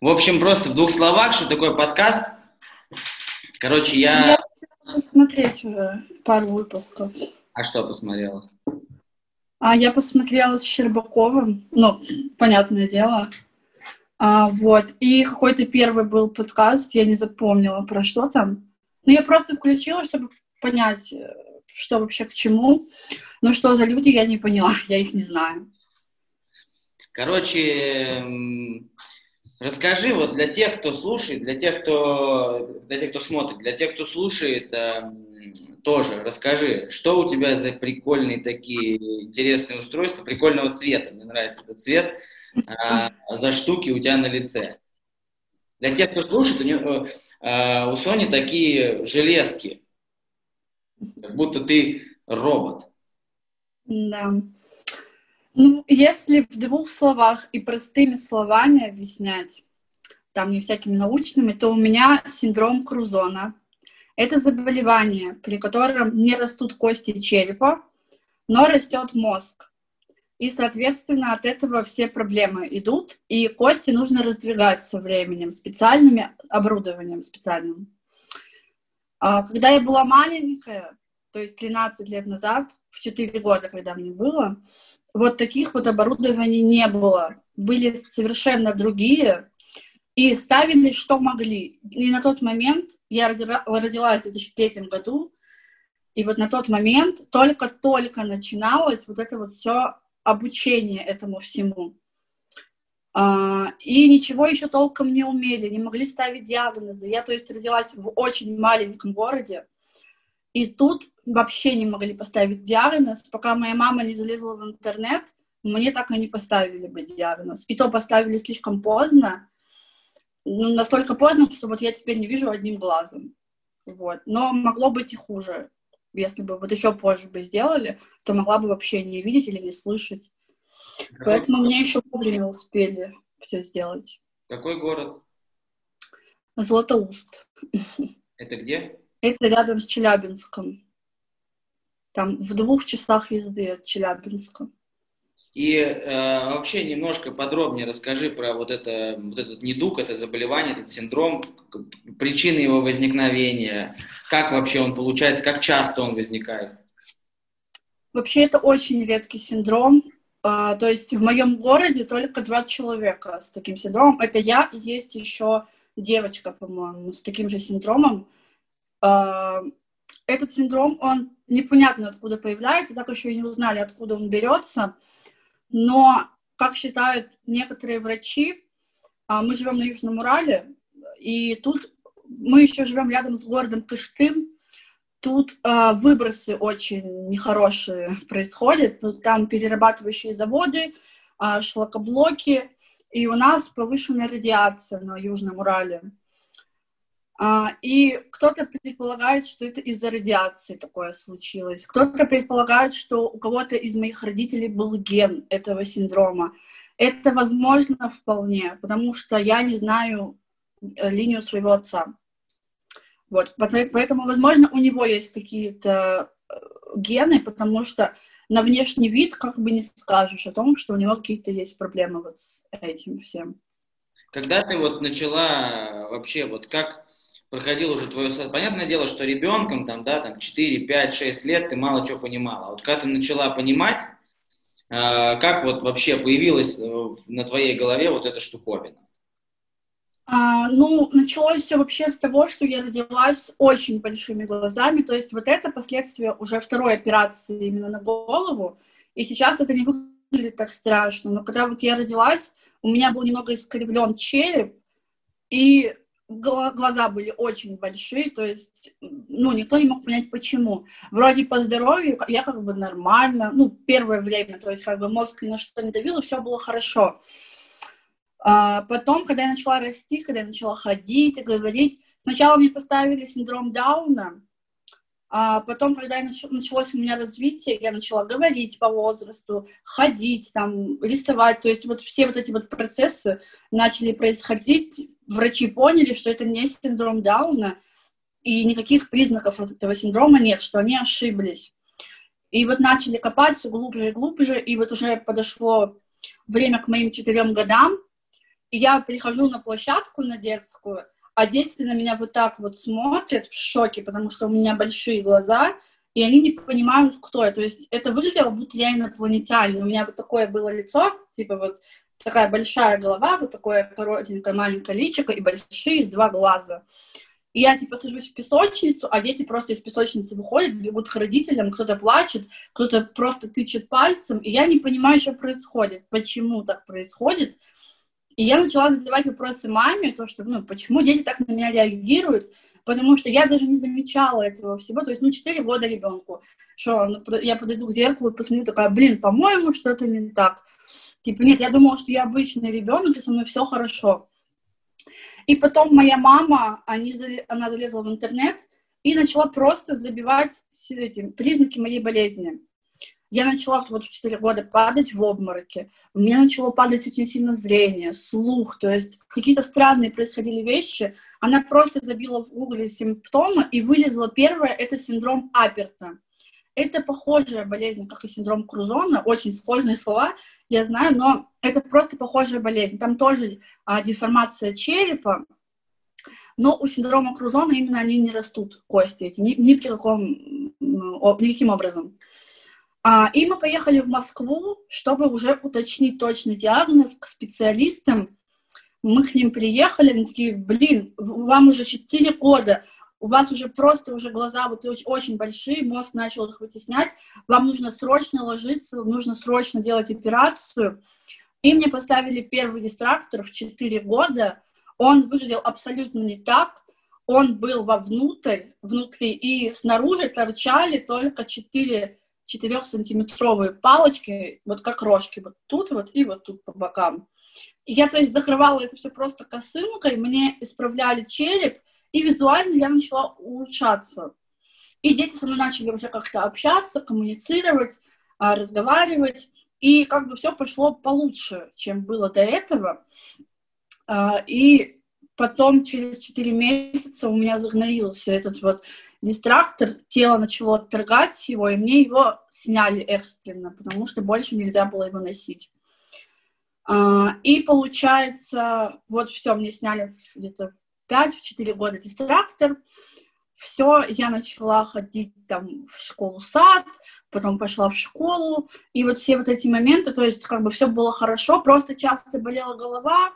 В общем, просто в двух словах, что такое подкаст. Короче, я... Я смотреть уже пару выпусков. А что посмотрела? А я посмотрела с Щербаковым, ну, понятное дело. А, вот. И какой-то первый был подкаст, я не запомнила про что там. Ну, я просто включила, чтобы понять, э, что вообще к чему. Но что за люди, я не поняла, я их не знаю. Короче, расскажи вот для тех, кто слушает, для тех, кто, для тех, кто смотрит, для тех, кто слушает, тоже расскажи, что у тебя за прикольные такие интересные устройства, прикольного цвета, мне нравится этот цвет, а, за штуки у тебя на лице. Для тех, кто слушает, у, него, а, у Сони такие железки, как будто ты робот. Да. Ну, если в двух словах и простыми словами объяснять, там не всякими научными, то у меня синдром Крузона. Это заболевание, при котором не растут кости черепа, но растет мозг. И, соответственно, от этого все проблемы идут, и кости нужно раздвигать со временем специальным оборудованием специальным. А, когда я была маленькая, то есть 13 лет назад, в 4 года, когда мне было, вот таких вот оборудований не было. Были совершенно другие, и ставили, что могли. И на тот момент, я родилась в 2003 году, и вот на тот момент только-только начиналось вот это вот все обучение этому всему. А, и ничего еще толком не умели, не могли ставить диагнозы. Я, то есть, родилась в очень маленьком городе, и тут вообще не могли поставить диагноз, пока моя мама не залезла в интернет, мне так и не поставили бы диагноз. И то поставили слишком поздно, ну, настолько поздно, что вот я теперь не вижу одним глазом. Вот. Но могло быть и хуже. Если бы вот еще позже бы сделали, то могла бы вообще не видеть или не слышать. Какой Поэтому город? мне еще вовремя успели все сделать. Какой город? Златоуст. Это где? Это рядом с Челябинском. Там в двух часах езды от Челябинска. И э, вообще немножко подробнее расскажи про вот, это, вот этот недуг, это заболевание, этот синдром, причины его возникновения, как вообще он получается, как часто он возникает. Вообще это очень редкий синдром. А, то есть в моем городе только два человека с таким синдромом. Это я и есть еще девочка, по-моему, с таким же синдромом. А, этот синдром, он непонятно откуда появляется, так еще и не узнали, откуда он берется. Но, как считают некоторые врачи, а, мы живем на Южном Урале, и тут мы еще живем рядом с городом Кыштым, тут э, выбросы очень нехорошие происходят, тут, там перерабатывающие заводы, э, шлакоблоки, и у нас повышенная радиация на Южном Урале. А, и кто-то предполагает, что это из-за радиации такое случилось. Кто-то предполагает, что у кого-то из моих родителей был ген этого синдрома. Это возможно вполне, потому что я не знаю э, линию своего отца. Вот, поэтому, возможно, у него есть какие-то э, гены, потому что на внешний вид как бы не скажешь о том, что у него какие-то есть проблемы вот с этим всем. Когда ты вот начала вообще, вот как проходил уже твое... Понятное дело, что ребенком, там, да, там 4, 5, 6 лет ты мало чего понимала. А вот когда ты начала понимать, э, как вот вообще появилась э, на твоей голове вот эта штуковина? А, ну, началось все вообще с того, что я родилась очень большими глазами, то есть вот это последствия уже второй операции именно на голову, и сейчас это не выглядит так страшно, но когда вот я родилась, у меня был немного искривлен череп, и глаза были очень большие, то есть, ну, никто не мог понять, почему. Вроде по здоровью я как бы нормально, ну, первое время, то есть, как бы мозг ни на что не давил, и все было хорошо. А потом, когда я начала расти, когда я начала ходить и говорить, сначала мне поставили синдром Дауна, а потом, когда началось у меня развитие, я начала говорить по возрасту, ходить, там, рисовать, то есть вот все вот эти вот процессы начали происходить, врачи поняли, что это не синдром Дауна, и никаких признаков этого синдрома нет, что они ошиблись. И вот начали копать все глубже и глубже, и вот уже подошло время к моим четырем годам, и я прихожу на площадку на детскую, а дети на меня вот так вот смотрят в шоке, потому что у меня большие глаза, и они не понимают, кто я. То есть это выглядело, будто я инопланетянин. У меня вот такое было лицо, типа вот такая большая голова, вот такое коротенькое маленькое личико и большие два глаза. И я, типа, сажусь в песочницу, а дети просто из песочницы выходят, бегут к родителям, кто-то плачет, кто-то просто тычет пальцем, и я не понимаю, что происходит, почему так происходит. И я начала задавать вопросы маме, то, что, ну, почему дети так на меня реагируют, потому что я даже не замечала этого всего, то есть, ну, 4 года ребенку, что ну, я подойду к зеркалу и посмотрю, такая, блин, по-моему, что-то не так. Типа, нет, я думала, что я обычный ребенок, и со мной все хорошо. И потом моя мама, они, она залезла в интернет и начала просто забивать эти признаки моей болезни. Я начала вот в 4 года падать в обмороке. У меня начало падать очень сильно зрение, слух, то есть какие-то странные происходили вещи. Она просто забила в гугле симптомы и вылезла первое, это синдром Аперта. Это похожая болезнь, как и синдром Крузона, очень сложные слова, я знаю, но это просто похожая болезнь. Там тоже а, деформация черепа, но у синдрома Крузона именно они не растут, кости эти, ни, ни при каком, никаким образом. А, и мы поехали в Москву, чтобы уже уточнить точный диагноз к специалистам. Мы к ним приехали, они такие, блин, вам уже 4 года, у вас уже просто уже глаза вот очень, очень большие, мозг начал их вытеснять, вам нужно срочно ложиться, нужно срочно делать операцию. И мне поставили первый дистрактор в 4 года, он выглядел абсолютно не так, он был вовнутрь, внутри, и снаружи торчали только 4 4-сантиметровые палочки, вот как рожки, вот тут вот и вот тут по бокам. И я, то есть, закрывала это все просто косынкой, мне исправляли череп, и визуально я начала улучшаться. И дети со мной начали уже как-то общаться, коммуницировать, а, разговаривать. И как бы все пошло получше, чем было до этого. А, и потом через 4 месяца у меня загноился этот вот дистрактор, тело начало отторгать его, и мне его сняли экстренно, потому что больше нельзя было его носить. А, и получается, вот все, мне сняли где-то 5-4 года дистрактор. Все, я начала ходить там в школу-сад, потом пошла в школу, и вот все вот эти моменты, то есть как бы все было хорошо, просто часто болела голова,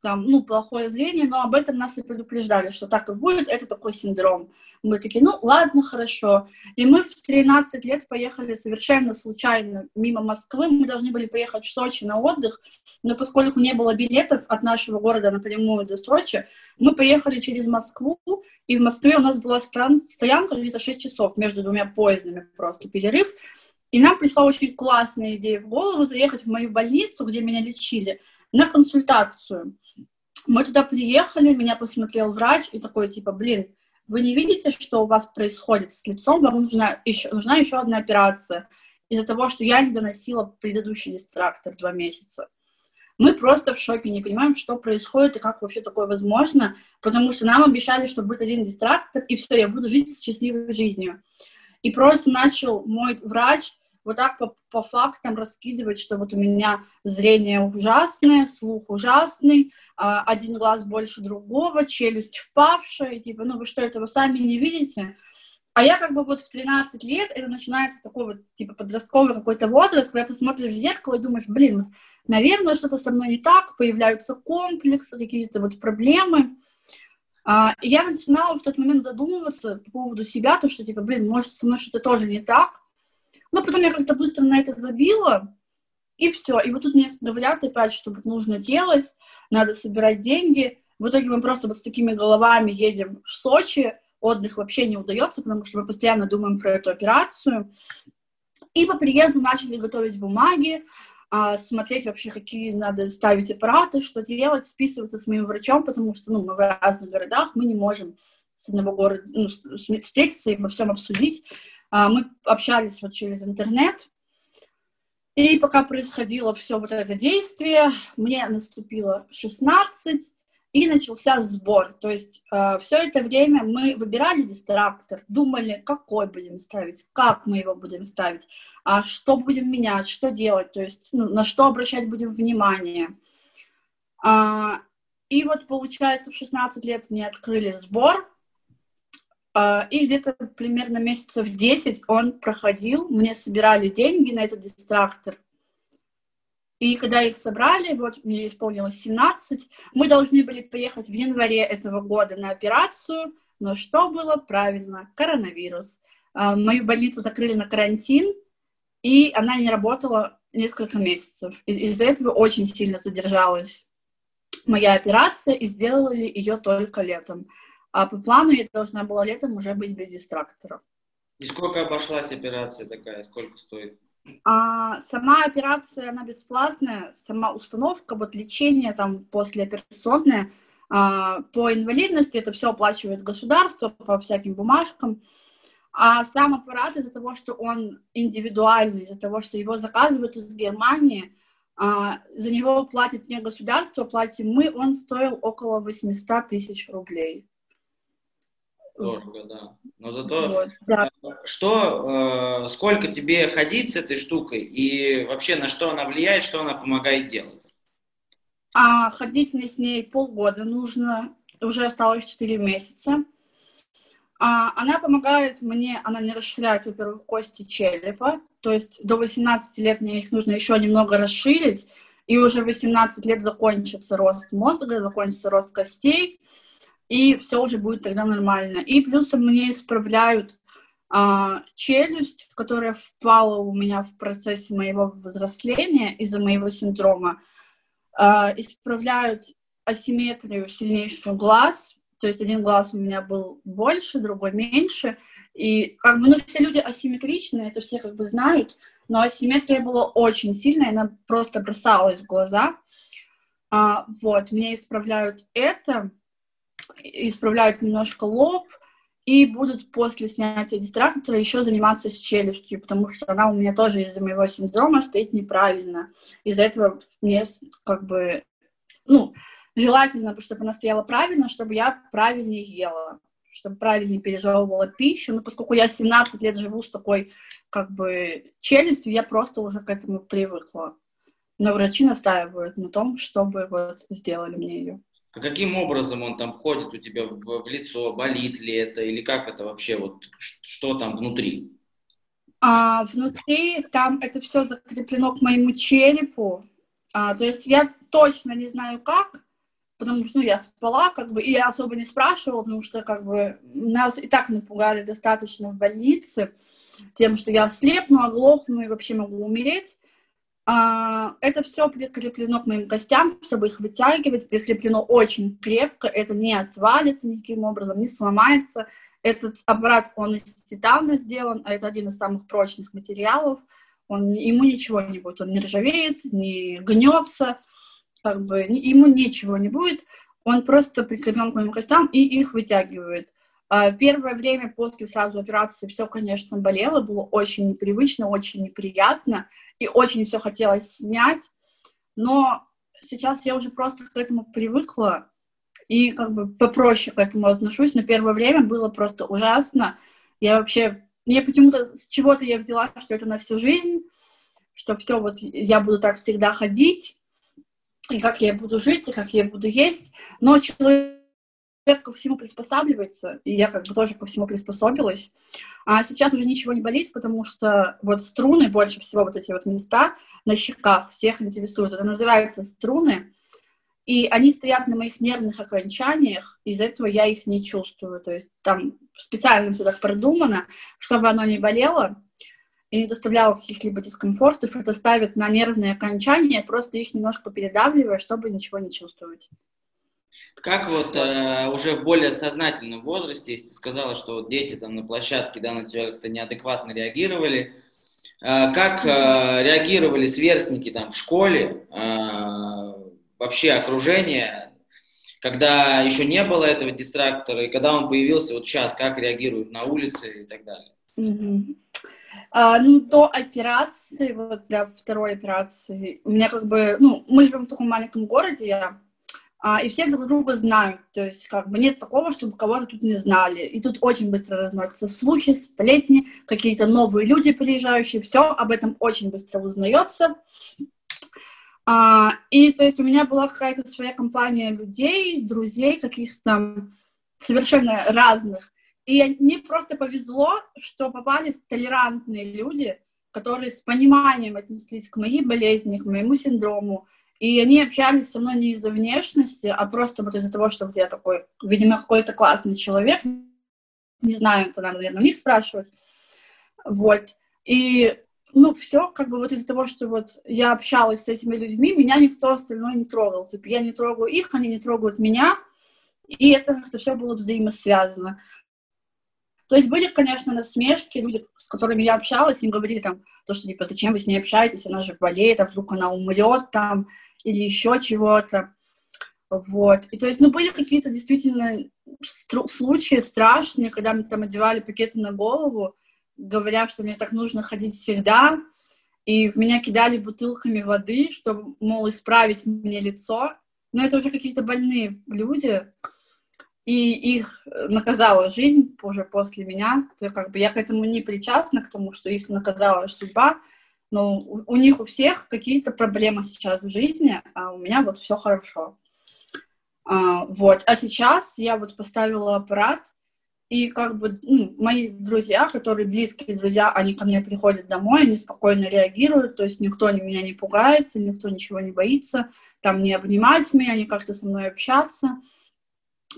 там, ну, плохое зрение, но об этом нас и предупреждали, что так и будет, это такой синдром. Мы такие, ну, ладно, хорошо. И мы в 13 лет поехали совершенно случайно мимо Москвы. Мы должны были поехать в Сочи на отдых, но поскольку не было билетов от нашего города напрямую до Сочи, мы поехали через Москву, и в Москве у нас была стоянка где-то 6 часов между двумя поездами, просто перерыв. И нам пришла очень классная идея в голову заехать в мою больницу, где меня лечили, на консультацию. Мы туда приехали, меня посмотрел врач и такой, типа, блин, вы не видите, что у вас происходит с лицом, вам нужна еще, нужна еще одна операция из-за того, что я не доносила предыдущий дистрактор два месяца. Мы просто в шоке, не понимаем, что происходит и как вообще такое возможно, потому что нам обещали, что будет один дистрактор, и все, я буду жить счастливой жизнью. И просто начал мой врач вот так по, по фактам раскидывать, что вот у меня зрение ужасное, слух ужасный, а, один глаз больше другого, челюсть впавшая, типа, ну вы что, этого сами не видите? А я как бы вот в 13 лет, это начинается такой вот, типа, подростковый какой-то возраст, когда ты смотришь в зеркало и думаешь, блин, наверное, что-то со мной не так, появляются комплексы, какие-то вот проблемы. А, и я начинала в тот момент задумываться по поводу себя, то, что, типа, блин, может, со мной что-то тоже не так, но потом я как-то быстро на это забила, и все. И вот тут мне говорят опять, что нужно делать, надо собирать деньги. В итоге мы просто вот с такими головами едем в Сочи, отдых вообще не удается, потому что мы постоянно думаем про эту операцию. И по приезду начали готовить бумаги, а, смотреть вообще, какие надо ставить аппараты, что делать, списываться с моим врачом, потому что ну, мы в разных городах, мы не можем с одного города ну, встретиться и во всем обсудить. А, мы общались вот через интернет, и пока происходило все вот это действие, мне наступило 16, и начался сбор. То есть э, все это время мы выбирали дистрактор, думали, какой будем ставить, как мы его будем ставить, а что будем менять, что делать, то есть ну, на что обращать будем внимание. А, и вот, получается, в 16 лет мне открыли сбор, а, и где-то примерно месяцев 10 он проходил, мне собирали деньги на этот дистрактор – и когда их собрали, вот мне исполнилось 17, мы должны были поехать в январе этого года на операцию, но что было правильно? Коронавирус. А, мою больницу закрыли на карантин, и она не работала несколько месяцев. Из-за этого очень сильно задержалась моя операция, и сделали ее только летом. А по плану я должна была летом уже быть без дистрактора. И сколько обошлась операция такая? Сколько стоит? А, сама операция, она бесплатная, сама установка, вот лечение там послеоперационное, а, по инвалидности это все оплачивает государство по всяким бумажкам, а сам аппарат из-за того, что он индивидуальный, из-за того, что его заказывают из Германии, а, за него платит не государство, платим мы, он стоил около 800 тысяч рублей. Дорого, да. Но зато вот, да. что, э, сколько тебе ходить с этой штукой и вообще на что она влияет, что она помогает делать? А ходить мне с ней полгода нужно, уже осталось 4 месяца. А, она помогает мне, она не расширяет, во-первых, кости черепа, то есть до 18 лет мне их нужно еще немного расширить, и уже 18 лет закончится рост мозга, закончится рост костей, и все уже будет тогда нормально. И плюсом мне исправляют а, челюсть, которая впала у меня в процессе моего взросления из-за моего синдрома, а, исправляют асимметрию сильнейшую глаз, то есть один глаз у меня был больше, другой меньше, и как бы, ну, все люди асимметричны, это все как бы знают, но асимметрия была очень сильная, она просто бросалась в глаза. А, вот, мне исправляют это, исправляют немножко лоб, и будут после снятия дистрактора еще заниматься с челюстью, потому что она у меня тоже из-за моего синдрома стоит неправильно. Из-за этого мне как бы, ну, желательно, чтобы она стояла правильно, чтобы я правильнее ела, чтобы правильнее пережевывала пищу. Но поскольку я 17 лет живу с такой как бы челюстью, я просто уже к этому привыкла. Но врачи настаивают на том, чтобы вот сделали мне ее. А каким образом он там входит у тебя в, в лицо, болит ли это, или как это вообще, вот что там внутри? А, внутри там это все закреплено к моему черепу. А, то есть я точно не знаю как, потому что ну, я спала, как бы, и я особо не спрашивала, потому что как бы нас и так напугали достаточно в больнице тем, что я слепну, оглохну и вообще могу умереть. А, это все прикреплено к моим костям, чтобы их вытягивать, прикреплено очень крепко, это не отвалится никаким образом, не сломается. Этот аппарат, он из титана сделан, а это один из самых прочных материалов, он, ему ничего не будет, он не ржавеет, не гнется, как бы ему ничего не будет, он просто прикреплен к моим костям и их вытягивает. А, первое время после сразу операции все, конечно, болело, было очень непривычно, очень неприятно, и очень все хотелось снять, но сейчас я уже просто к этому привыкла и как бы попроще к этому отношусь, но первое время было просто ужасно. Я вообще, мне почему-то с чего-то я взяла, что это на всю жизнь, что все вот я буду так всегда ходить, и как я буду жить, и как я буду есть, но человек ко всему приспосабливается, и я как бы тоже ко всему приспособилась. А сейчас уже ничего не болит, потому что вот струны, больше всего вот эти вот места на щеках всех интересуют. Это называется струны, и они стоят на моих нервных окончаниях, из-за этого я их не чувствую. То есть там специально все так продумано, чтобы оно не болело и не доставляло каких-либо дискомфортов, это ставит на нервные окончания, просто их немножко передавливая, чтобы ничего не чувствовать. Как вот э, уже в более сознательном возрасте, если ты сказала, что вот дети там на площадке да, на тебя как-то неадекватно реагировали, э, как э, реагировали сверстники там в школе, э, вообще окружение, когда еще не было этого дистрактора, и когда он появился вот сейчас, как реагируют на улице и так далее? Mm-hmm. А, ну, до операции, вот для второй операции, у меня как бы, ну, мы живем в таком маленьком городе, я а, и все друг друга знают, то есть как бы нет такого, чтобы кого-то тут не знали, и тут очень быстро разносятся слухи, сплетни, какие-то новые люди приезжающие, все об этом очень быстро узнается, а, и то есть у меня была какая-то своя компания людей, друзей, каких-то совершенно разных, и мне просто повезло, что попались толерантные люди, которые с пониманием отнеслись к моей болезни, к моему синдрому, и они общались со мной не из-за внешности, а просто вот из-за того, что вот я такой, видимо, какой-то классный человек. Не знаю, это надо, наверное, у них спрашивать. Вот. И, ну, все, как бы вот из-за того, что вот я общалась с этими людьми, меня никто остальной не трогал. Типа, я не трогаю их, они не трогают меня. И это как-то все было взаимосвязано. То есть были, конечно, насмешки, люди, с которыми я общалась, им говорили там, то, что, типа, зачем вы с ней общаетесь, она же болеет, а вдруг она умрет там, или еще чего-то. Вот. И то есть, ну, были какие-то действительно случаи страшные, когда мне там одевали пакеты на голову, говоря, что мне так нужно ходить всегда, и в меня кидали бутылками воды, чтобы, мол, исправить мне лицо. Но это уже какие-то больные люди, и их наказала жизнь уже после меня. То есть, как бы я к этому не причастна, к тому, что их наказала судьба, но у, у них у всех какие-то проблемы сейчас в жизни, а у меня вот все хорошо. А, вот. А сейчас я вот поставила аппарат, и как бы ну, мои друзья, которые близкие друзья, они ко мне приходят домой, они спокойно реагируют, то есть никто меня не пугается, никто ничего не боится, там не обнимать меня, не как-то со мной общаться.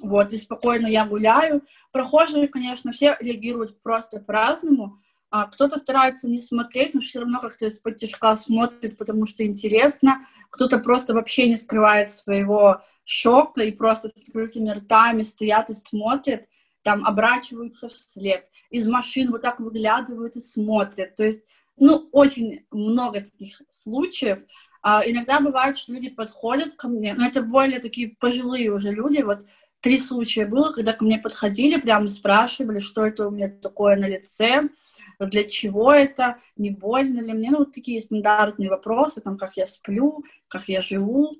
Вот, и спокойно я гуляю. Прохожие, конечно, все реагируют просто по-разному, а кто-то старается не смотреть, но все равно как-то из-под тяжка смотрит, потому что интересно. Кто-то просто вообще не скрывает своего шока и просто с открытыми ртами стоят и смотрят, там оборачиваются вслед. Из машин вот так выглядывают и смотрят. То есть, ну, очень много таких случаев. А, иногда бывает, что люди подходят ко мне, но это более такие пожилые уже люди. Вот три случая было, когда ко мне подходили, прямо спрашивали, что это у меня такое на лице, для чего это, не больно ли мне, ну, вот такие стандартные вопросы, там, как я сплю, как я живу,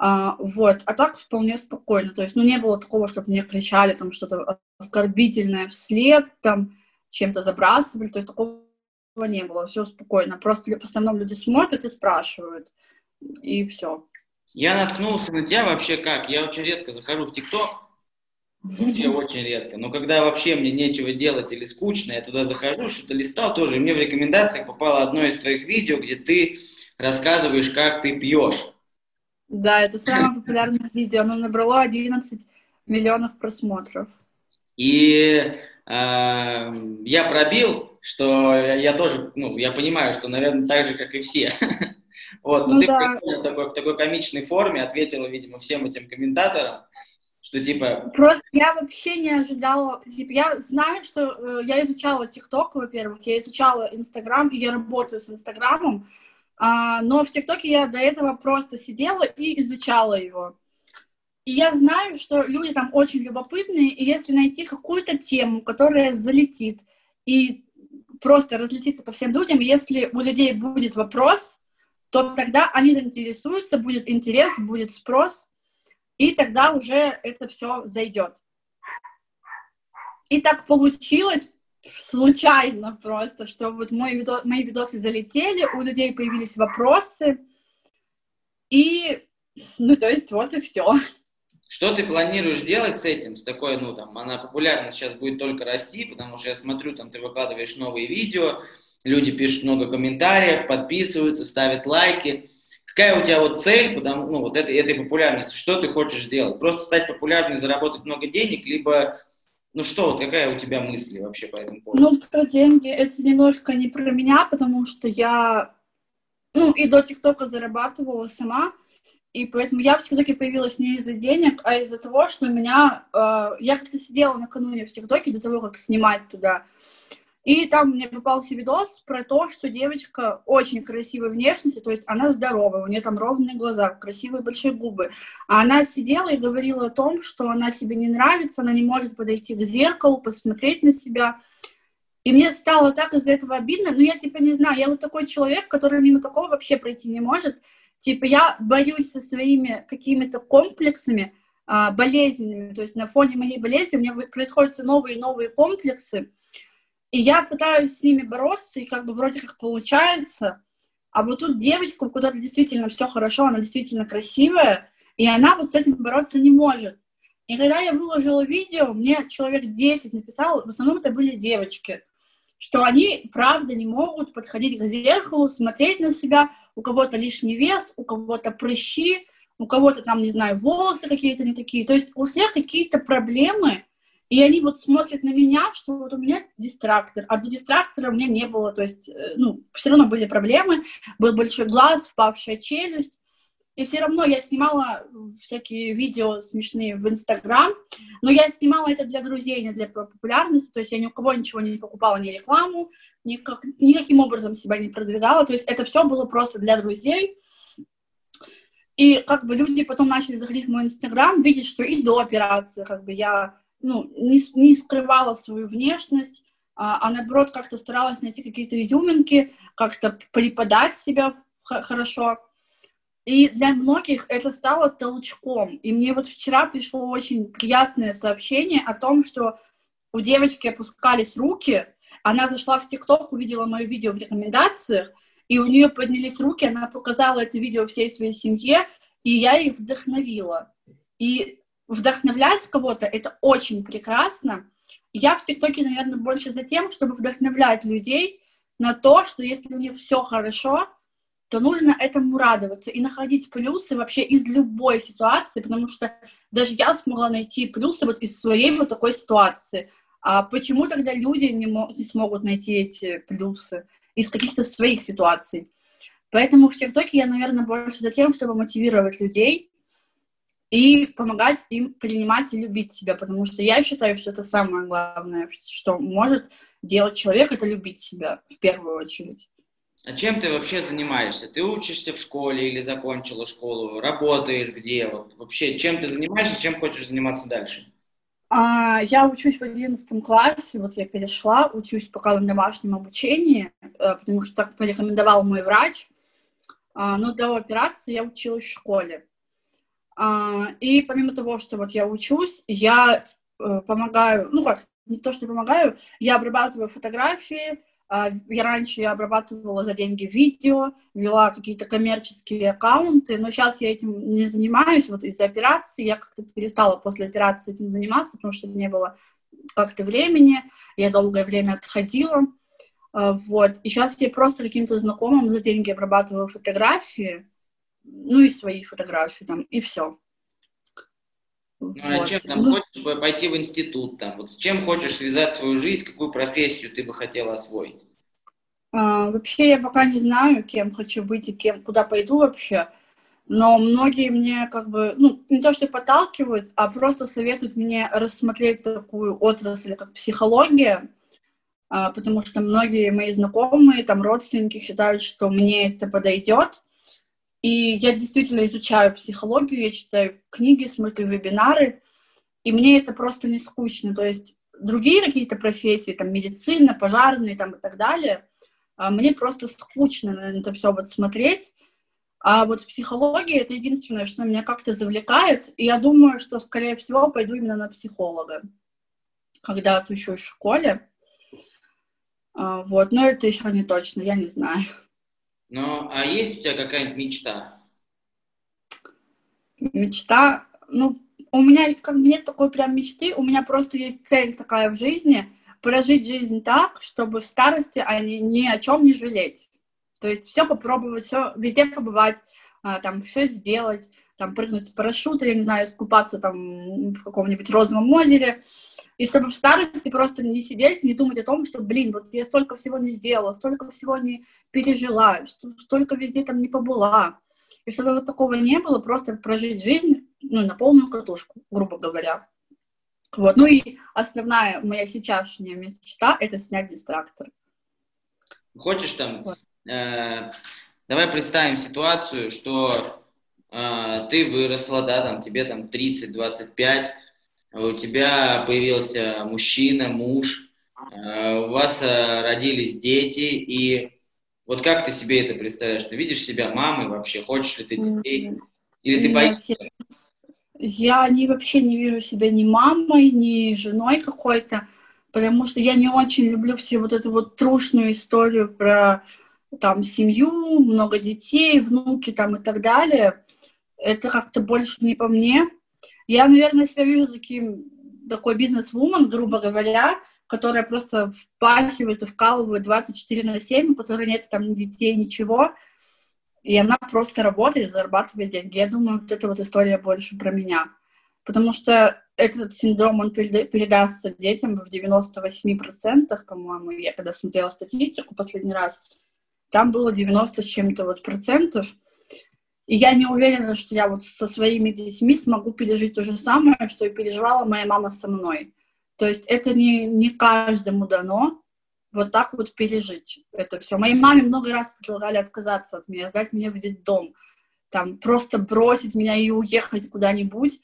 а, вот, а так вполне спокойно, то есть, ну, не было такого, чтобы мне кричали там что-то оскорбительное вслед, там, чем-то забрасывали, то есть такого не было, все спокойно, просто в основном люди смотрят и спрашивают, и все. Я наткнулся на тебя вообще как, я очень редко захожу в ТикТок, Вообще очень редко. Но когда вообще мне нечего делать или скучно, я туда захожу, что-то листал тоже, и мне в рекомендациях попало одно из твоих видео, где ты рассказываешь, как ты пьешь. Да, это самое популярное видео. Оно набрало 11 миллионов просмотров. И э, я пробил, что я тоже, ну, я понимаю, что, наверное, так же, как и все. Вот, но ну, ты да. в такой, в такой комичной форме ответила, видимо, всем этим комментаторам. Что типа... Просто я вообще не ожидала... Типа, я знаю, что э, я изучала ТикТок, во-первых, я изучала Инстаграм, и я работаю с Инстаграмом, э, но в ТикТоке я до этого просто сидела и изучала его. И я знаю, что люди там очень любопытные, и если найти какую-то тему, которая залетит, и просто разлетится по всем людям, если у людей будет вопрос, то тогда они заинтересуются, будет интерес, будет спрос, и тогда уже это все зайдет. И так получилось случайно просто, что вот мой видос, мои видосы залетели, у людей появились вопросы, и, ну, то есть вот и все. Что ты планируешь делать с этим, с такой, ну, там, она популярность сейчас будет только расти, потому что я смотрю, там, ты выкладываешь новые видео, люди пишут много комментариев, подписываются, ставят лайки, Какая у тебя вот цель, потому, ну, вот этой, этой популярности, что ты хочешь сделать? Просто стать популярной, заработать много денег, либо, ну что, вот какая у тебя мысль вообще по этому поводу? Ну, про деньги, это немножко не про меня, потому что я, ну, и до ТикТока зарабатывала сама, и поэтому я все-таки появилась не из-за денег, а из-за того, что у меня... Э, я как-то сидела накануне в ТикТоке до того, как снимать туда. И там мне попался видос про то, что девочка очень красивой внешности, то есть она здоровая, у нее там ровные глаза, красивые большие губы. А она сидела и говорила о том, что она себе не нравится, она не может подойти к зеркалу, посмотреть на себя. И мне стало так из-за этого обидно, но я типа не знаю, я вот такой человек, который мимо такого вообще пройти не может. Типа я борюсь со своими какими-то комплексами, а, болезненными, то есть на фоне моей болезни у меня происходят новые и новые комплексы, и я пытаюсь с ними бороться, и как бы вроде как получается, а вот тут девочка, у которой действительно все хорошо, она действительно красивая, и она вот с этим бороться не может. И когда я выложила видео, мне человек 10 написал, в основном это были девочки, что они, правда, не могут подходить к зеркалу, смотреть на себя, у кого-то лишний вес, у кого-то прыщи, у кого-то там, не знаю, волосы какие-то не такие. То есть у всех какие-то проблемы, и они вот смотрят на меня, что вот у меня дистрактор, а до дистрактора у меня не было, то есть, э, ну, все равно были проблемы, был большой глаз, впавшая челюсть, и все равно я снимала всякие видео смешные в Инстаграм, но я снимала это для друзей, не для популярности, то есть я ни у кого ничего не покупала, ни рекламу, никак, никаким образом себя не продвигала, то есть это все было просто для друзей. И как бы люди потом начали заходить в мой Инстаграм, видеть, что и до операции как бы я ну, не, не скрывала свою внешность, а, а наоборот как-то старалась найти какие-то изюминки, как-то преподать себя хорошо. И для многих это стало толчком. И мне вот вчера пришло очень приятное сообщение о том, что у девочки опускались руки, она зашла в ТикТок, увидела мое видео в рекомендациях, и у нее поднялись руки, она показала это видео всей своей семье, и я их вдохновила. И вдохновлять кого-то — это очень прекрасно. Я в ТикТоке, наверное, больше за тем, чтобы вдохновлять людей на то, что если у них все хорошо, то нужно этому радоваться и находить плюсы вообще из любой ситуации, потому что даже я смогла найти плюсы вот из своей вот такой ситуации. А почему тогда люди не, не смогут найти эти плюсы из каких-то своих ситуаций? Поэтому в ТикТоке я, наверное, больше за тем, чтобы мотивировать людей и помогать им принимать и любить себя, потому что я считаю, что это самое главное, что может делать человек, это любить себя в первую очередь. А чем ты вообще занимаешься? Ты учишься в школе или закончила школу? Работаешь где? Вот вообще, чем ты занимаешься, чем хочешь заниматься дальше? А, я учусь в одиннадцатом классе, вот я перешла, учусь пока на домашнем обучении, э, потому что так порекомендовал мой врач. А, но до операции я училась в школе. А, и помимо того, что вот я учусь, я э, помогаю, ну как, не то, что помогаю, я обрабатываю фотографии, а, я раньше я обрабатывала за деньги видео, вела какие-то коммерческие аккаунты, но сейчас я этим не занимаюсь, вот из-за операции я как-то перестала после операции этим заниматься, потому что не было как-то времени, я долгое время отходила, а, вот, и сейчас я просто каким-то знакомым за деньги обрабатываю фотографии, ну и свои фотографии там, и все. Ну, а чем там ну, хочешь пойти в институт там? Вот с чем хочешь связать свою жизнь, какую профессию ты бы хотела освоить? А, вообще я пока не знаю, кем хочу быть и кем, куда пойду вообще. Но многие мне как бы, ну, не то что подталкивают, а просто советуют мне рассмотреть такую отрасль, как психология, а, потому что многие мои знакомые, там, родственники считают, что мне это подойдет. И я действительно изучаю психологию, я читаю книги, смотрю вебинары, и мне это просто не скучно. То есть другие какие-то профессии, там, медицина, пожарные, там, и так далее, а, мне просто скучно на это все вот смотреть. А вот психология — это единственное, что меня как-то завлекает, и я думаю, что, скорее всего, пойду именно на психолога, когда отучусь в школе. А, вот, но это еще не точно, я не знаю. Ну, а есть у тебя какая-нибудь мечта? Мечта? Ну, у меня как нет такой прям мечты, у меня просто есть цель такая в жизни, прожить жизнь так, чтобы в старости они ни о чем не жалеть. То есть все попробовать, все везде побывать, а, там все сделать, там прыгнуть с парашюта, я не знаю, искупаться там в каком-нибудь розовом озере, и чтобы в старости просто не сидеть, не думать о том, что, блин, вот я столько всего не сделала, столько всего не пережила, столько везде там не побыла. И чтобы вот такого не было, просто прожить жизнь, ну, на полную катушку, грубо говоря. Вот. Ну и основная моя сейчасшняя мечта — это снять дистрактор. Хочешь там... Вот. Э, давай представим ситуацию, что э, ты выросла, да, там тебе там 30-25, у тебя появился мужчина, муж, э, у вас э, родились дети, и Вот как ты себе это представляешь? Ты видишь себя мамой вообще? Хочешь ли ты детей? Или ты боишься? Я, не, вообще не вижу себя ни мамой, ни женой какой-то, потому что я не очень люблю все вот эту вот трушную историю про там семью, много детей, внуки там и так далее. Это как-то больше не по мне. Я, наверное, себя вижу таким, такой бизнес-вумен, грубо говоря, которая просто впахивает и вкалывает 24 на 7, у которой нет там детей, ничего, и она просто работает, зарабатывает деньги. Я думаю, вот эта вот история больше про меня. Потому что этот синдром, он передастся детям в 98%, по-моему, я когда смотрела статистику последний раз, там было 90 с чем-то вот процентов, и я не уверена, что я вот со своими детьми смогу пережить то же самое, что и переживала моя мама со мной. То есть это не, не каждому дано вот так вот пережить это все. Моей маме много раз предлагали отказаться от меня, сдать меня в детдом, там, просто бросить меня и уехать куда-нибудь,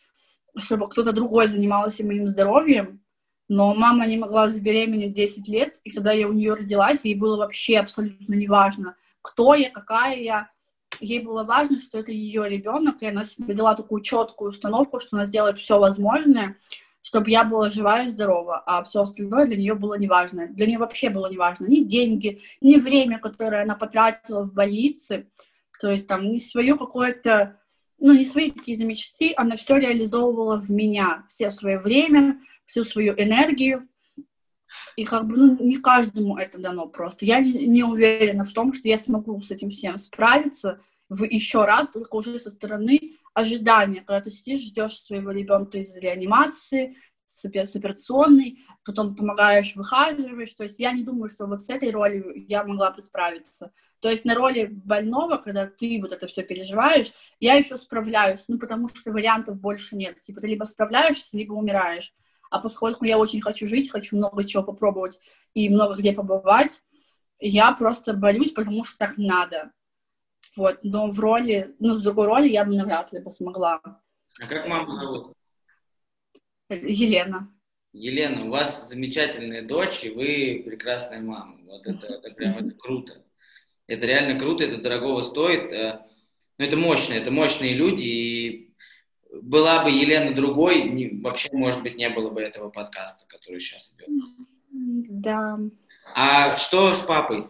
чтобы кто-то другой занимался моим здоровьем. Но мама не могла забеременеть 10 лет, и когда я у нее родилась, ей было вообще абсолютно неважно, кто я, какая я. Ей было важно, что это ее ребенок, и она себе дала такую четкую установку, что она сделает все возможное, чтобы я была жива и здорова, а все остальное для нее было неважно. Для нее вообще было неважно ни деньги, ни время, которое она потратила в больнице, то есть там не свое какое-то, ну, не свои какие-то мечты, она все реализовывала в меня, все свое время, всю свою энергию, и как бы ну, не каждому это дано просто. Я не, не уверена в том, что я смогу с этим всем справиться в еще раз, только уже со стороны ожидания, когда ты сидишь, ждешь своего ребенка из реанимации, с, с операционной, потом помогаешь, выхаживаешь. То есть я не думаю, что вот с этой ролью я могла бы справиться. То есть на роли больного, когда ты вот это все переживаешь, я еще справляюсь, ну, потому что вариантов больше нет. Типа ты либо справляешься, либо умираешь. А поскольку я очень хочу жить, хочу много чего попробовать и много где побывать, я просто борюсь, потому что так надо. Вот, но в роли, ну, в другой роли я бы навряд ли бы смогла. А как маму зовут? Елена. Елена, у вас замечательная дочь, и вы прекрасная мама. Вот это, это прям это круто. Это реально круто, это дорогого стоит. Э, но это мощно, это мощные люди, и была бы Елена другой, не, вообще, может быть, не было бы этого подкаста, который сейчас идет. Да. А что с папой?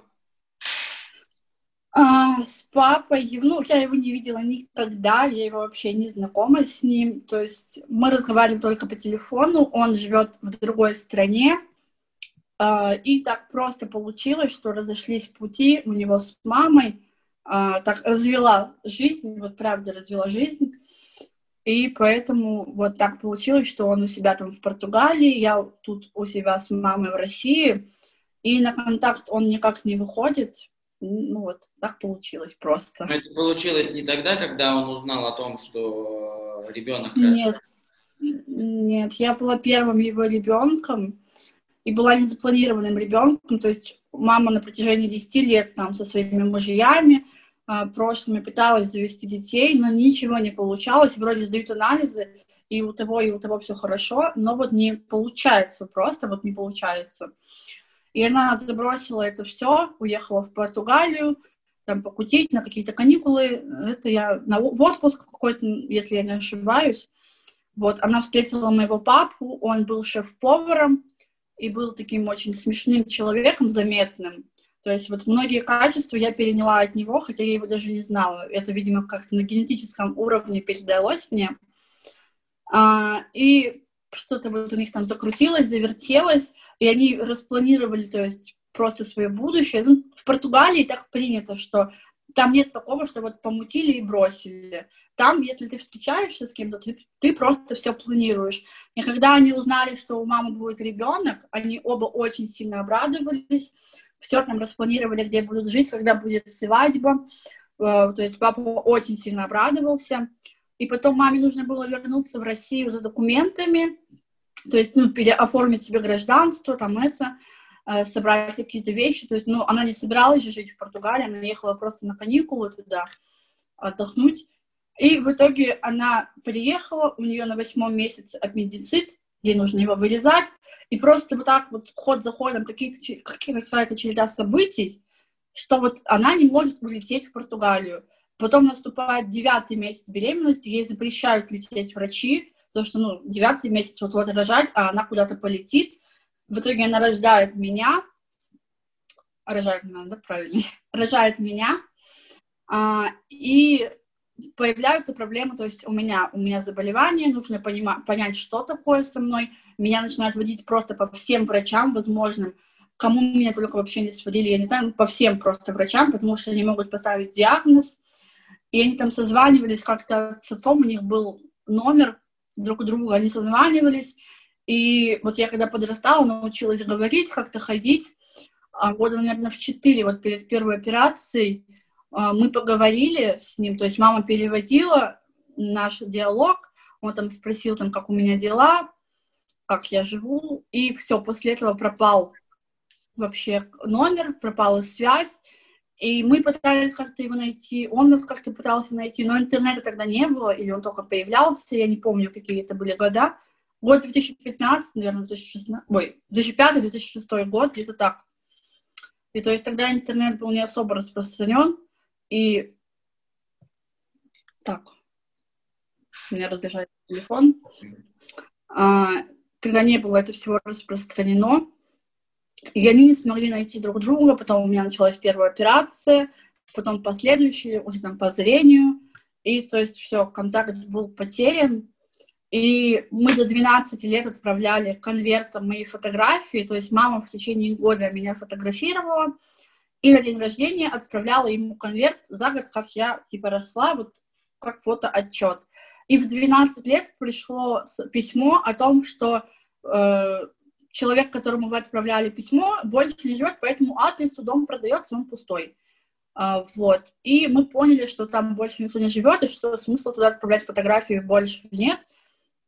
А, с папой, ну, я его не видела никогда, я его вообще не знакома с ним. То есть мы разговариваем только по телефону, он живет в другой стране. А, и так просто получилось, что разошлись пути у него с мамой. А, так развела жизнь, вот правда развела жизнь. И поэтому вот так получилось, что он у себя там в Португалии, я тут у себя с мамой в России. И на контакт он никак не выходит, ну вот, так получилось просто. Но это получилось не тогда, когда он узнал о том, что ребенок... Нет, нет, я была первым его ребенком и была незапланированным ребенком, то есть мама на протяжении 10 лет там со своими мужьями прошлыми пыталась завести детей, но ничего не получалось, вроде сдают анализы, и у того, и у того все хорошо, но вот не получается просто, вот не получается. И она забросила это все, уехала в Португалию, там покутить на какие-то каникулы. Это я на, в отпуск какой-то, если я не ошибаюсь. Вот, она встретила моего папу, он был шеф-поваром и был таким очень смешным человеком, заметным. То есть вот многие качества я переняла от него, хотя я его даже не знала. Это, видимо, как-то на генетическом уровне передалось мне. А, и что-то вот у них там закрутилось, завертелось и они распланировали, то есть просто свое будущее. Ну, в Португалии так принято, что там нет такого, что вот помутили и бросили. Там, если ты встречаешься с кем-то, ты, ты просто все планируешь. И когда они узнали, что у мамы будет ребенок, они оба очень сильно обрадовались, все там распланировали, где будут жить, когда будет свадьба. Э, то есть папа очень сильно обрадовался. И потом маме нужно было вернуться в Россию за документами, то есть, ну, переоформить себе гражданство, там это, э, собрать какие-то вещи, то есть, ну, она не собиралась же жить в Португалии, она ехала просто на каникулы туда отдохнуть, и в итоге она приехала, у нее на восьмом месяце аппендицит, ей нужно его вырезать, и просто вот так вот ход за ходом какие-то, какая-то череда событий, что вот она не может улететь в Португалию. Потом наступает девятый месяц беременности, ей запрещают лететь врачи, потому что, ну, девятый месяц вот-вот рожать, а она куда-то полетит. В итоге она рождает меня, рожает меня, да, правильно, рожает меня, а, и появляются проблемы, то есть у меня, у меня заболевание, нужно понима- понять, что такое со мной, меня начинают водить просто по всем врачам возможным, кому меня только вообще не сводили, я не знаю, по всем просто врачам, потому что они могут поставить диагноз, и они там созванивались как-то с отцом, у них был номер друг друга, они созванивались, и вот я когда подрастала, научилась говорить, как-то ходить, а года, наверное, в четыре, вот перед первой операцией, мы поговорили с ним, то есть мама переводила наш диалог, он там спросил, там, как у меня дела, как я живу, и все, после этого пропал вообще номер, пропала связь, и мы пытались как-то его найти, он нас как-то пытался найти, но интернета тогда не было, или он только появлялся, я не помню, какие это были года. Год 2015, наверное, 2016, ой, 2005-2006 год, где-то так. И то есть тогда интернет был не особо распространен, и так, у меня разряжается телефон. А, когда не было это всего распространено, и они не смогли найти друг друга, потом у меня началась первая операция, потом последующие уже там по зрению, и то есть все, контакт был потерян, и мы до 12 лет отправляли конвертом мои фотографии, то есть мама в течение года меня фотографировала, и на день рождения отправляла ему конверт за год, как я, типа, росла, вот как фотоотчет. И в 12 лет пришло письмо о том, что э, человек, которому вы отправляли письмо, больше не живет, поэтому адрес у дома продается, он пустой. Uh, вот. И мы поняли, что там больше никто не живет, и что смысла туда отправлять фотографии больше нет.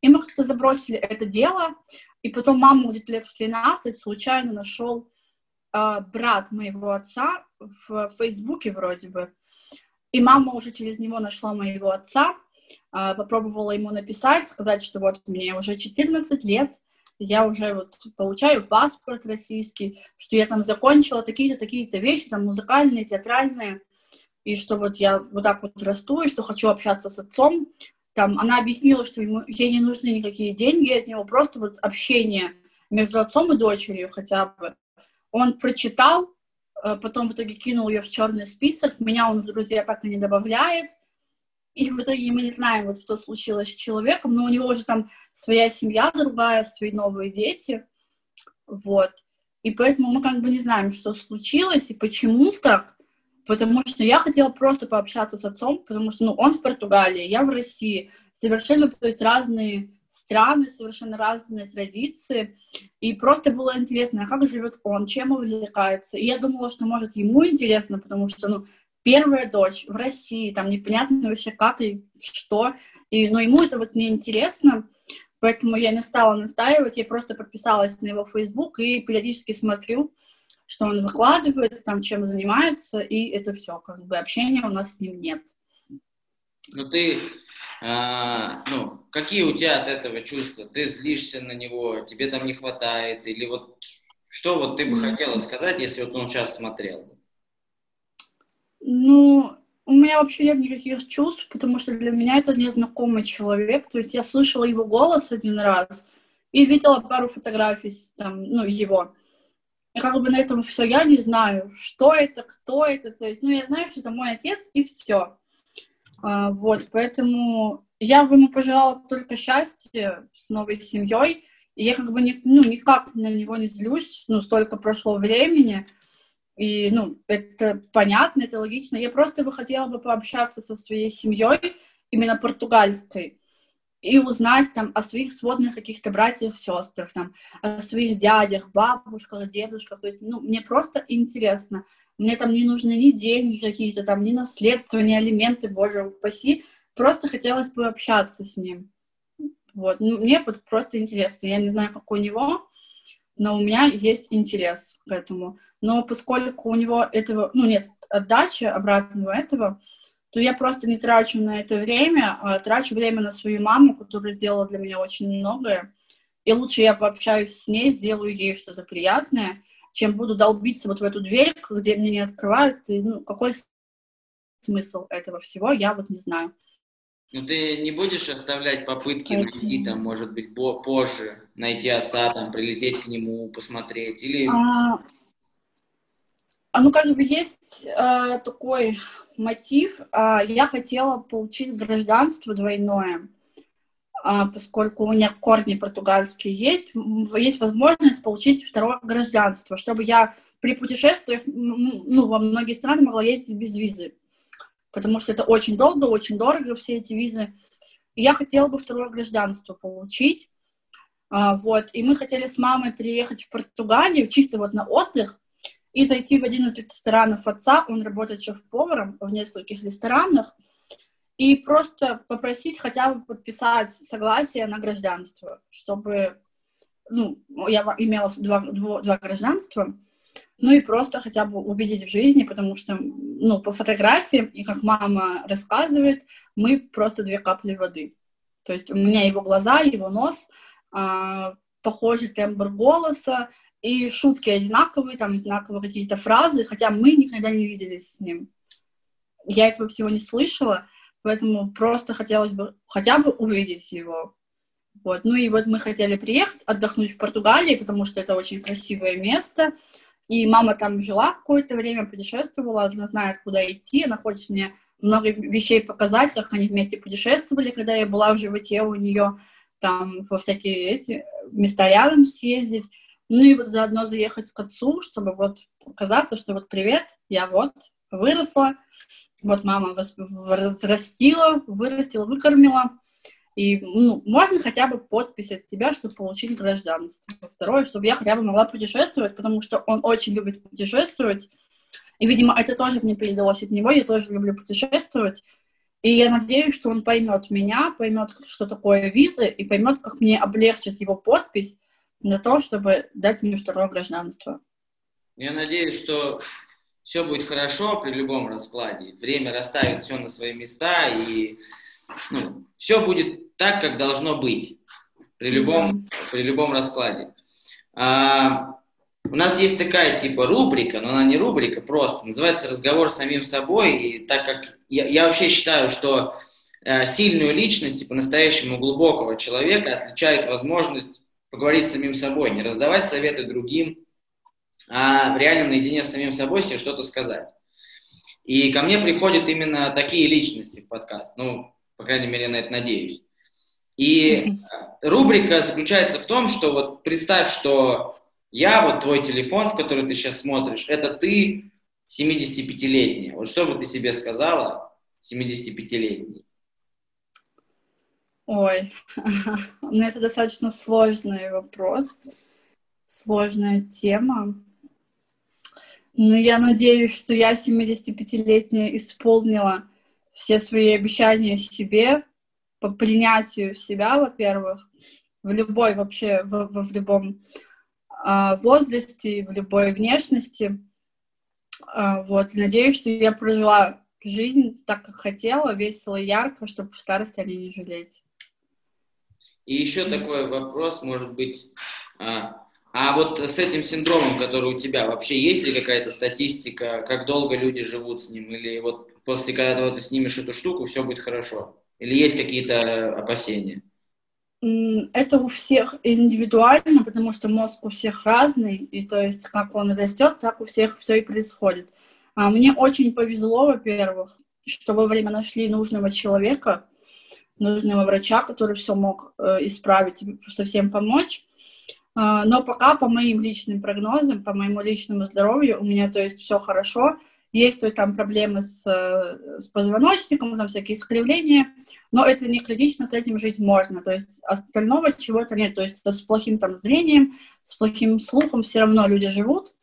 И мы как-то забросили это дело. И потом маму где-то лет в 13 случайно нашел э, брат моего отца в Фейсбуке вроде бы. И мама уже через него нашла моего отца, э, попробовала ему написать, сказать, что вот мне уже 14 лет, я уже вот получаю паспорт российский, что я там закончила такие-то, такие-то вещи, там музыкальные, театральные, и что вот я вот так вот расту, и что хочу общаться с отцом. Там она объяснила, что ему, ей не нужны никакие деньги от него, просто вот общение между отцом и дочерью хотя бы. Он прочитал, э, потом в итоге кинул ее в черный список, меня он в друзья так и не добавляет, и в итоге мы не знаем, вот что случилось с человеком, но у него уже там своя семья другая, свои новые дети, вот. И поэтому мы как бы не знаем, что случилось и почему так, потому что я хотела просто пообщаться с отцом, потому что, ну, он в Португалии, я в России, совершенно, то есть, разные страны, совершенно разные традиции, и просто было интересно, а как живет он, чем увлекается. И я думала, что, может, ему интересно, потому что, ну, первая дочь в России, там непонятно вообще как и что, и, но ему это вот не интересно, поэтому я не стала настаивать, я просто подписалась на его Facebook и периодически смотрю, что он выкладывает, там, чем занимается, и это все, как бы общения у нас с ним нет. Ну, ты а, ну, какие у тебя от этого чувства? Ты злишься на него, тебе там не хватает, или вот что вот ты бы хотела сказать, если вот он сейчас смотрел? Ну, у меня вообще нет никаких чувств, потому что для меня это незнакомый человек. То есть я слышала его голос один раз и видела пару фотографий там, ну, его. И как бы на этом все, я не знаю, что это, кто это. То есть, ну, я знаю, что это мой отец, и все. А, вот, поэтому я бы ему пожелала только счастья с новой семьей. И я как бы не, ну, никак на него не злюсь, ну, столько прошло времени. И, ну, это понятно, это логично. Я просто бы хотела бы пообщаться со своей семьей, именно португальской, и узнать там о своих сводных каких-то братьях, сестрах, там, о своих дядях, бабушках, дедушках. То есть, ну, мне просто интересно. Мне там не нужны ни деньги какие-то, там, ни наследство, ни алименты, боже упаси. Просто хотелось бы общаться с ним. Вот. Ну, мне вот просто интересно. Я не знаю, как у него, но у меня есть интерес к этому. Но поскольку у него этого, ну, нет отдачи обратного этого, то я просто не трачу на это время, а трачу время на свою маму, которая сделала для меня очень многое. И лучше я пообщаюсь с ней, сделаю ей что-то приятное, чем буду долбиться вот в эту дверь, где мне не открывают, и, ну, какой смысл этого всего, я вот не знаю. Ну, ты не будешь оставлять попытки Поэтому... найти, там, может быть, позже, найти отца, там, прилететь к нему, посмотреть, или... А, а ну, как бы есть э, такой мотив. Э, я хотела получить гражданство двойное, поскольку у меня корни португальские есть, есть возможность получить второе гражданство, чтобы я при путешествиях, ну, во многие страны могла ездить без визы потому что это очень долго, очень дорого, все эти визы. Я хотела бы второе гражданство получить. А, вот, и мы хотели с мамой приехать в Португалию чисто вот на отдых и зайти в один из ресторанов отца, он работает шеф-поваром в нескольких ресторанах, и просто попросить хотя бы подписать согласие на гражданство, чтобы, ну, я имела два, два, два гражданства, ну и просто хотя бы увидеть в жизни, потому что, ну, по фотографиям, и как мама рассказывает, мы просто две капли воды. То есть у меня его глаза, его нос, э, похожий тембр голоса, и шутки одинаковые, там одинаковые какие-то фразы, хотя мы никогда не виделись с ним. Я этого всего не слышала, поэтому просто хотелось бы хотя бы увидеть его. Вот. Ну и вот мы хотели приехать, отдохнуть в Португалии, потому что это очень красивое место. И мама там жила какое-то время, путешествовала, она знает, куда идти, она хочет мне много вещей показать, как они вместе путешествовали, когда я была в животе у нее, там, во всякие эти места рядом съездить. Ну и вот заодно заехать к отцу, чтобы вот показаться, что вот привет, я вот выросла, вот мама возрастила, вырастила, выкормила, и ну, можно хотя бы подпись от тебя, чтобы получить гражданство. Второе, чтобы я хотя бы могла путешествовать, потому что он очень любит путешествовать. И, видимо, это тоже мне передалось от него. Я тоже люблю путешествовать. И я надеюсь, что он поймет меня, поймет, что такое визы, и поймет, как мне облегчить его подпись для того, чтобы дать мне второе гражданство. Я надеюсь, что все будет хорошо при любом раскладе. Время расставит все на свои места, и ну, все будет так, как должно быть при любом, при любом раскладе. А, у нас есть такая типа рубрика, но она не рубрика просто, называется «Разговор с самим собой», и так как я, я вообще считаю, что э, сильную личность и по-настоящему глубокого человека отличает возможность поговорить с самим собой, не раздавать советы другим, а реально наедине с самим собой себе что-то сказать. И ко мне приходят именно такие личности в подкаст. Ну, по крайней мере, на это надеюсь. И рубрика заключается в том, что вот представь, что я, вот твой телефон, в который ты сейчас смотришь, это ты 75-летняя. Вот что бы ты себе сказала 75-летней? Ой, ну это достаточно сложный вопрос, сложная тема. Но я надеюсь, что я 75-летняя исполнила все свои обещания себе, по принятию себя, во-первых, в любой вообще, в, в, в любом э, возрасте, в любой внешности. Э, вот, надеюсь, что я прожила жизнь так, как хотела, весело и ярко, чтобы в старости они не жалеть. И еще такой вопрос, может быть, а, а вот с этим синдромом, который у тебя, вообще есть ли какая-то статистика, как долго люди живут с ним, или вот после, когда ты снимешь эту штуку, все будет хорошо? Или есть какие-то опасения? Это у всех индивидуально, потому что мозг у всех разный, и то есть как он растет, так у всех все и происходит. А мне очень повезло, во-первых, что во время нашли нужного человека, нужного врача, который все мог э, исправить, совсем помочь. Э, но пока по моим личным прогнозам, по моему личному здоровью, у меня то есть все хорошо, есть то там проблемы с, э, с позвоночником, там всякие искривления, но это не критично, с этим жить можно, то есть остального чего-то нет, то есть с плохим там зрением, с плохим слухом все равно люди живут,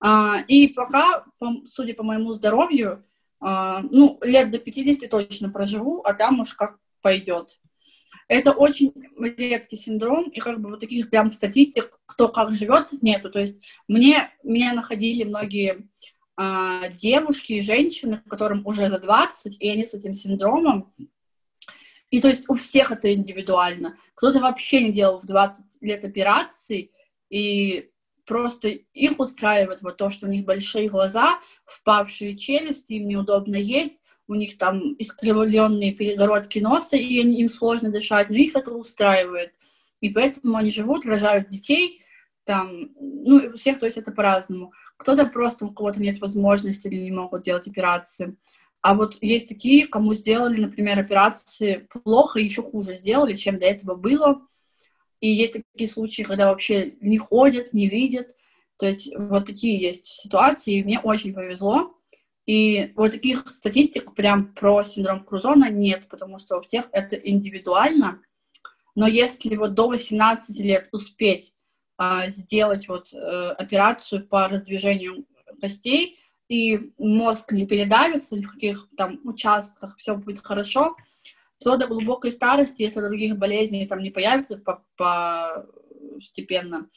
а, и пока, по, судя по моему здоровью, а, ну, лет до 50 точно проживу, а там уж как пойдет. Это очень редкий синдром, и как бы вот таких прям статистик, кто как живет, нету. То есть мне, меня находили многие а, девушки и женщины, которым уже за 20, и они с этим синдромом. И то есть у всех это индивидуально. Кто-то вообще не делал в 20 лет операций, и просто их устраивает вот то, что у них большие глаза, впавшие челюсти, им неудобно есть, у них там искривленные перегородки носа, и им сложно дышать, но их это устраивает. И поэтому они живут, рожают детей, там, ну, у всех, то есть это по-разному. Кто-то просто, у кого-то нет возможности или не могут делать операции. А вот есть такие, кому сделали, например, операции плохо, еще хуже сделали, чем до этого было. И есть такие случаи, когда вообще не ходят, не видят. То есть вот такие есть ситуации, и мне очень повезло. И вот таких статистик прям про синдром Крузона нет, потому что у всех это индивидуально. Но если вот до 18 лет успеть а, сделать вот а, операцию по раздвижению костей, и мозг не передавится ни в каких там участках, все будет хорошо, то до глубокой старости, если других болезней там не появится по постепенно,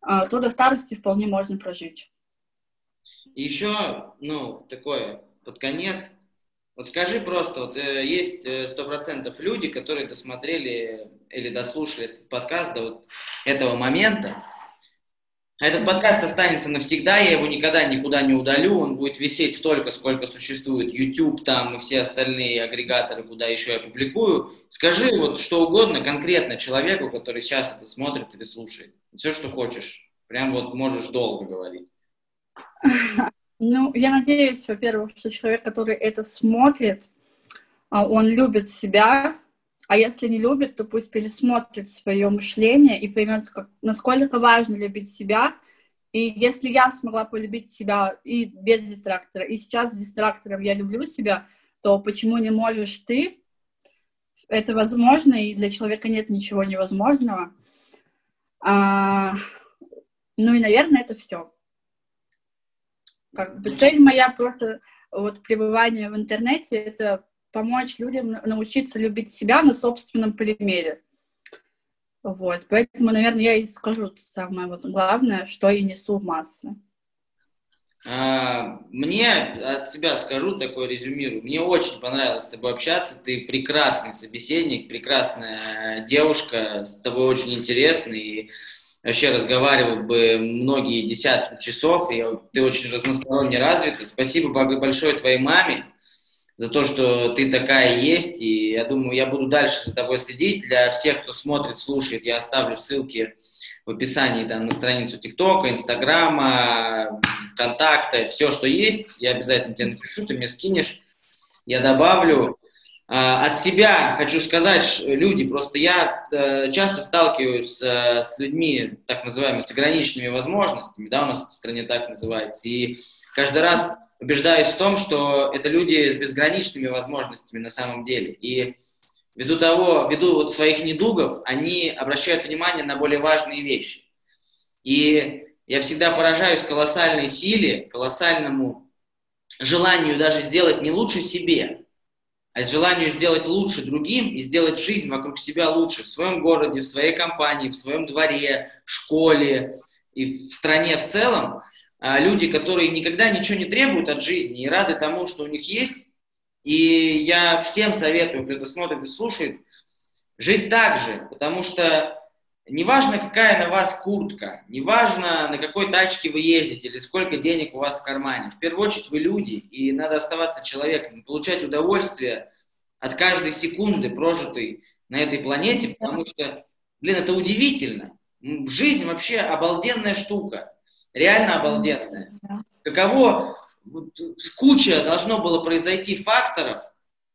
а, то до старости вполне можно прожить. Еще, ну, такое, под конец, вот скажи просто, вот э, есть э, сто процентов люди, которые досмотрели или дослушали этот подкаст до вот этого момента. Этот подкаст останется навсегда, я его никогда никуда не удалю, он будет висеть столько, сколько существует YouTube там и все остальные агрегаторы, куда еще я публикую. Скажи вот что угодно конкретно человеку, который сейчас это смотрит или слушает. Все, что хочешь. Прям вот можешь долго говорить. Ну, я надеюсь, во-первых, что человек, который это смотрит, а, он любит себя, а если не любит, то пусть пересмотрит свое мышление и поймет, как, насколько важно любить себя. И если я смогла полюбить себя и без дистрактора, и сейчас с дистрактором я люблю себя, то почему не можешь ты? Это возможно, и для человека нет ничего невозможного. А, ну и, наверное, это все. Как бы цель моя просто вот пребывание в интернете — это помочь людям научиться любить себя на собственном примере. Вот, поэтому, наверное, я и скажу самое вот главное, что я несу в массы. А, мне от себя скажу, такое резюмирую. Мне очень понравилось с тобой общаться. Ты прекрасный собеседник, прекрасная девушка, с тобой очень интересно. И вообще разговаривал бы многие десятки часов, и ты очень разносторонне развита. Спасибо большое твоей маме за то, что ты такая есть, и я думаю, я буду дальше за тобой следить. Для всех, кто смотрит, слушает, я оставлю ссылки в описании там, на страницу ТикТока, Инстаграма, ВКонтакта, все, что есть, я обязательно тебе напишу, ты мне скинешь, я добавлю. А, от себя хочу сказать, люди, просто я э, часто сталкиваюсь с людьми, так называемыми, с ограниченными возможностями, да, у нас в стране так называется, и каждый раз убеждаюсь в том, что это люди с безграничными возможностями на самом деле, и ввиду того, ввиду вот своих недугов, они обращают внимание на более важные вещи. И я всегда поражаюсь колоссальной силе, колоссальному желанию даже сделать не лучше себе, а желанию сделать лучше другим и сделать жизнь вокруг себя лучше в своем городе, в своей компании, в своем дворе, школе и в стране в целом, а, люди, которые никогда ничего не требуют от жизни и рады тому, что у них есть. И я всем советую, кто это смотрит и слушает, жить так же, потому что неважно, какая на вас куртка, неважно, на какой тачке вы ездите или сколько денег у вас в кармане. В первую очередь вы люди, и надо оставаться человеком, получать удовольствие от каждой секунды, прожитой на этой планете, потому что, блин, это удивительно. Жизнь вообще обалденная штука, реально обалденная. Каково, куча должно было произойти факторов,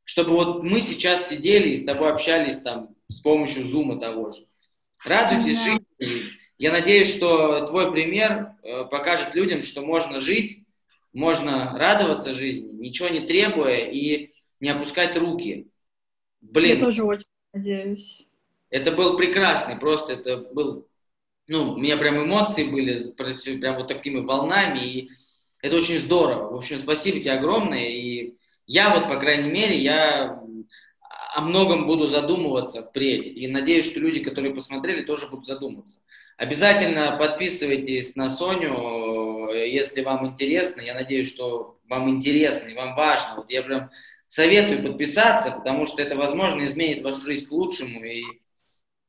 чтобы вот мы сейчас сидели и с тобой общались там с помощью зума того же. Радуйтесь да. жизни. Я надеюсь, что твой пример э, покажет людям, что можно жить, можно радоваться жизни, ничего не требуя и не опускать руки. Блин. Я тоже очень надеюсь. Это был прекрасный, просто это был, ну, у меня прям эмоции были, прям вот такими волнами, и это очень здорово. В общем, спасибо тебе огромное, и я вот, по крайней мере, я о многом буду задумываться впредь. И надеюсь, что люди, которые посмотрели, тоже будут задумываться. Обязательно подписывайтесь на Соню, если вам интересно. Я надеюсь, что вам интересно и вам важно. Вот я прям советую подписаться, потому что это, возможно, изменит вашу жизнь к лучшему. И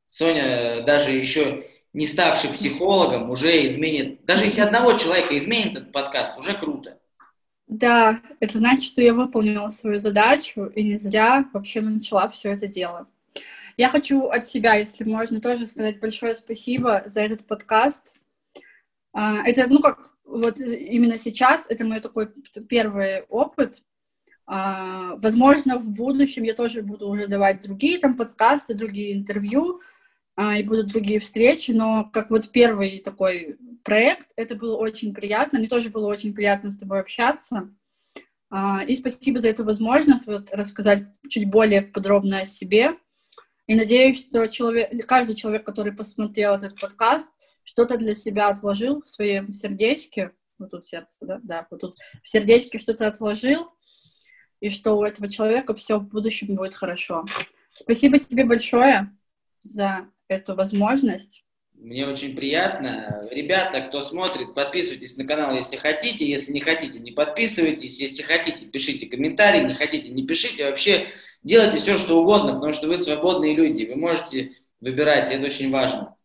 Соня даже еще не ставший психологом, уже изменит, даже если одного человека изменит этот подкаст, уже круто. Да, это значит, что я выполнила свою задачу и не зря вообще начала все это дело. Я хочу от себя, если можно, тоже сказать большое спасибо за этот подкаст. А, это, ну как, вот именно сейчас, это мой такой первый опыт. А, возможно, в будущем я тоже буду уже давать другие там подкасты, другие интервью, а, и будут другие встречи, но как вот первый такой проект. Это было очень приятно. Мне тоже было очень приятно с тобой общаться. А, и спасибо за эту возможность вот, рассказать чуть более подробно о себе. И надеюсь, что человек, каждый человек, который посмотрел этот подкаст, что-то для себя отложил в своем сердечке. Вот тут сердце, да? Да, вот тут в сердечке что-то отложил. И что у этого человека все в будущем будет хорошо. Спасибо тебе большое за эту возможность. Мне очень приятно. Ребята, кто смотрит, подписывайтесь на канал, если хотите. Если не хотите, не подписывайтесь. Если хотите, пишите комментарии. Не хотите, не пишите. Вообще делайте все, что угодно, потому что вы свободные люди. Вы можете выбирать, это очень важно.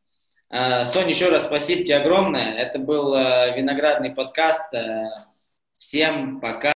А, Соня, еще раз спасибо тебе огромное. Это был э, виноградный подкаст. Э, всем пока.